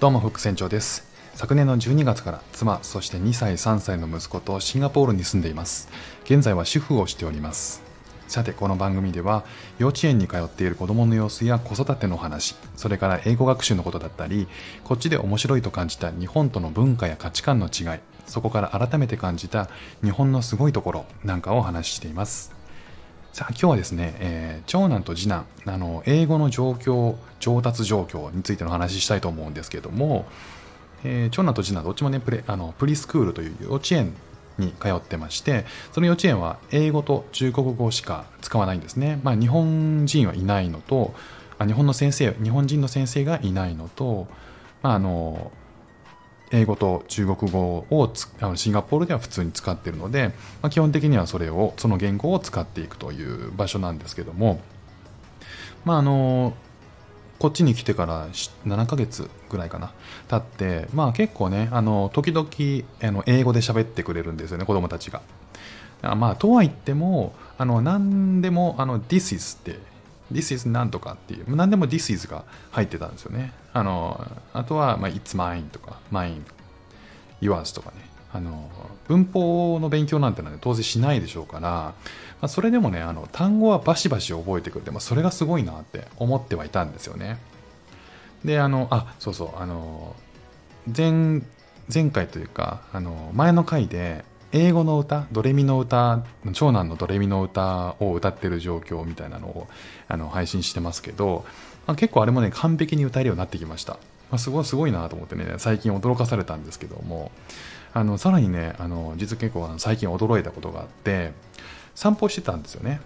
どうも副船長です。昨年の12月から妻そして2歳3歳の息子とシンガポールに住んでいます。現在は主婦をしております。さてこの番組では幼稚園に通っている子供の様子や子育ての話それから英語学習のことだったりこっちで面白いと感じた日本との文化や価値観の違いそこから改めて感じた日本のすごいところなんかをお話ししています。さあ今日はですね、えー、長男と次男あの英語の状況上達状況についての話したいと思うんですけども、えー、長男と次男どっちもねプレあのプリスクールという幼稚園に通ってましてその幼稚園は英語と中国語しか使わないんですね、まあ、日本人はいないのとあ日本の先生日本人の先生がいないのと、まあ、あの英語と中国語をあのシンガポールでは普通に使っているので、まあ、基本的にはそれをその言語を使っていくという場所なんですけどもまああのこっちに来てから7ヶ月ぐらいかな経ってまあ結構ねあの時々あの英語で喋ってくれるんですよね子供たちが。まあとは言ってもあの何でもあの This is って This is なんとかっていう、何でも This is が入ってたんですよね。あの、あとは、まあ、It's mine とか、mine, yours とかね。あの、文法の勉強なんてのは、ね、当然しないでしょうから、まあ、それでもね、あの、単語はバシバシ覚えてくれて、まあ、それがすごいなって思ってはいたんですよね。で、あの、あ、そうそう、あの、前、前回というか、あの、前の回で、英語の歌ドレミの歌長男のドレミの歌を歌ってる状況みたいなのをあの配信してますけど、まあ、結構あれもね完璧に歌えるようになってきました、まあ、すごいすごいなと思ってね最近驚かされたんですけどもあのさらにねあの実結構最近驚いたことがあって散歩してたんですよね。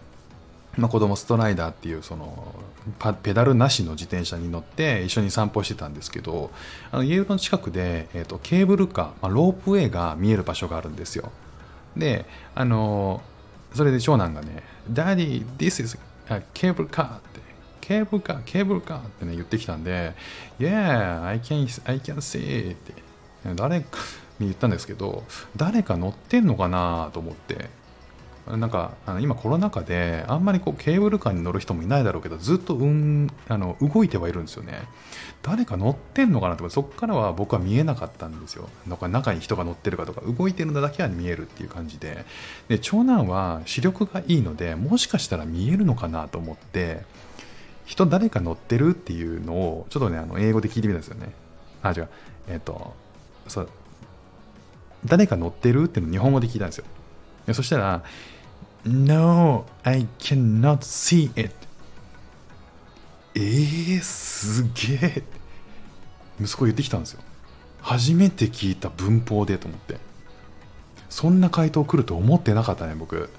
まあ、子供ストライダーっていうそのペダルなしの自転車に乗って一緒に散歩してたんですけどあの家の近くで、えーと、ケーブルカー、まあ、ロープウェイが見える場所があるんですよ。であのそれで長男がね「ダディ this is ケーブルカー」ってケーブルカーケーブルカーってね言ってきたんで「Yeah I can, I can see」って誰かに言ったんですけど誰か乗ってんのかな？と思って。なんかあの今コロナ禍であんまりこうケーブルカーに乗る人もいないだろうけどずっと、うん、あの動いてはいるんですよね。誰か乗ってんのかなとかそこからは僕は見えなかったんですよ。なんか中に人が乗ってるかとか動いてるのだけは見えるっていう感じで。で長男は視力がいいのでもしかしたら見えるのかなと思って人誰か乗ってるっていうのをちょっとねあの英語で聞いてみたんですよね。あ違う。えっ、ー、とそう。誰か乗ってるっていうのを日本語で聞いたんですよ。そしたら No, I cannot see it. えー、すげえ。息子言ってきたんですよ。初めて聞いた文法でと思って。そんな回答来ると思ってなかったね、僕。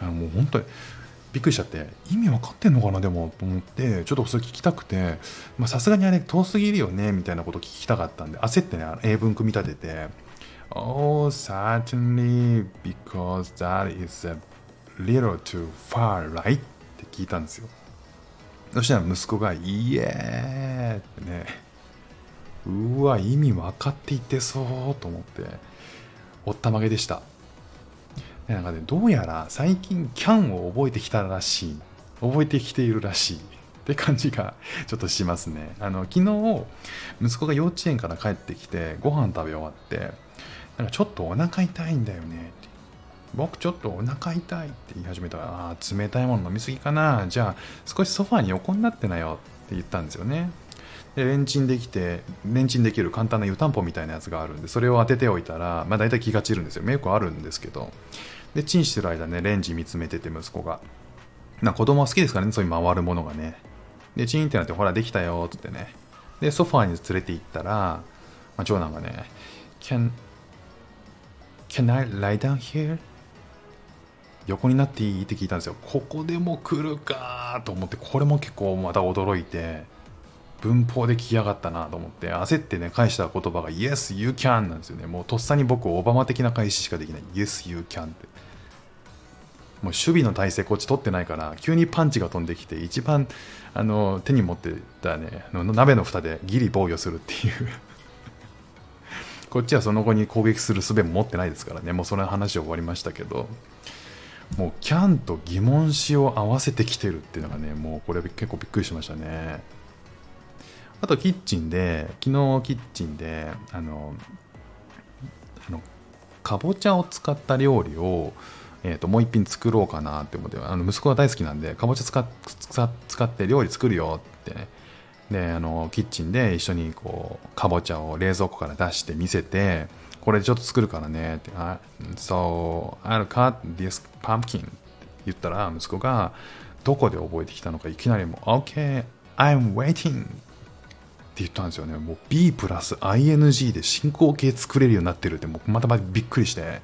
あのもう本当にびっくりしちゃって、意味分かってんのかな、でも、と思って、ちょっとそれ聞きたくて、さすがにあれ遠すぎるよね、みたいなこと聞きたかったんで、焦ってね、英文組み立てて、Oh, certainly, because that is a little too far, right? って聞いたんですよ。そしたら息子が、イエーってね、うわ、意味分かっていってそうと思って、おったまげでした。なんかね、どうやら最近、キャンを覚えてきたらしい。覚えてきているらしい。って感じが ちょっとしますね。あの、昨日、息子が幼稚園から帰ってきて、ご飯食べ終わって、なんかちょっとお腹痛いんだよねって僕ちょっとお腹痛いって言い始めたら、ああ、冷たいもの飲みすぎかな。じゃあ、少しソファーに横になってなよって言ったんですよね。で、レンチンできて、レンチンできる簡単な湯たんぽみたいなやつがあるんで、それを当てておいたら、まあ大体気が散るんですよ。よくあるんですけど。で、チンしてる間ね、レンジ見つめてて息子が。な子供は好きですからね、そういう回るものがね。で、チンってなって、ほら、できたよ、つってね。で、ソファーに連れて行ったら、まあ、長男がね、Can, Can I lie down here? 横になっていいって聞いたんですよ。ここでも来るかと思って、これも結構また驚いて、文法で聞きやがったなと思って、焦ってね、返した言葉が Yes, you can なんですよね。もうとっさに僕、オバマ的な返ししかできない。Yes, you can って。もう守備の体勢こっち取ってないから、急にパンチが飛んできて、一番あの手に持ってたね、鍋の蓋でギリ防御するっていうこっちはその後に攻撃する術も持ってないですからね、もうその話は終わりましたけど、もうキャンと疑問詞を合わせてきてるっていうのがね、もうこれ結構びっくりしましたね。あとキッチンで昨日キッチンであのあのかぼちゃを使った料理をえー、ともう一品作ろうかなって思ってあの息子が大好きなんでかぼちゃ使使って料理作るよってねであのキッチンで一緒にこうかぼちゃを冷蔵庫から出して見せてこれちょっと作るからねってあ So I'll cut this pumpkin って言ったら息子がどこで覚えてきたのかいきなりもう OK I'm waiting って言ったんですよね。もう B プラス ING で進行形作れるようになってるってもうまたまたびっくりして。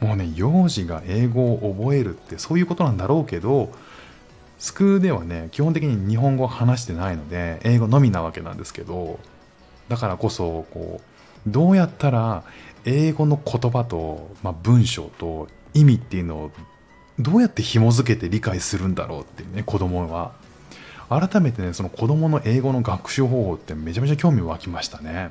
もうね幼児が英語を覚えるってそういうことなんだろうけどスクーではね基本的に日本語を話してないので英語のみなわけなんですけどだからこそこうどうやったら英語の言葉と、まあ、文章と意味っていうのをどうやって紐づけて理解するんだろうっていうね子供は。改めてねその子供の英語の学習方法ってめちゃめちゃ興味湧きましたね。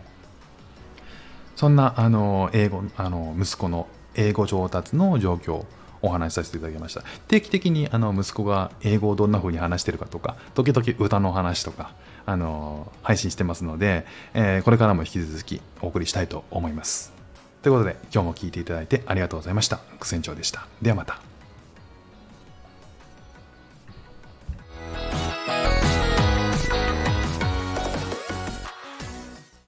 そんなあの英語あの息子の英語上達の状況お話しさせていただきました定期的にあの息子が英語をどんな風に話してるかとか時々歌の話とかあの配信してますので、えー、これからも引き続きお送りしたいと思いますということで今日も聴いていただいてありがとうございました。苦戦長でした。ではまた。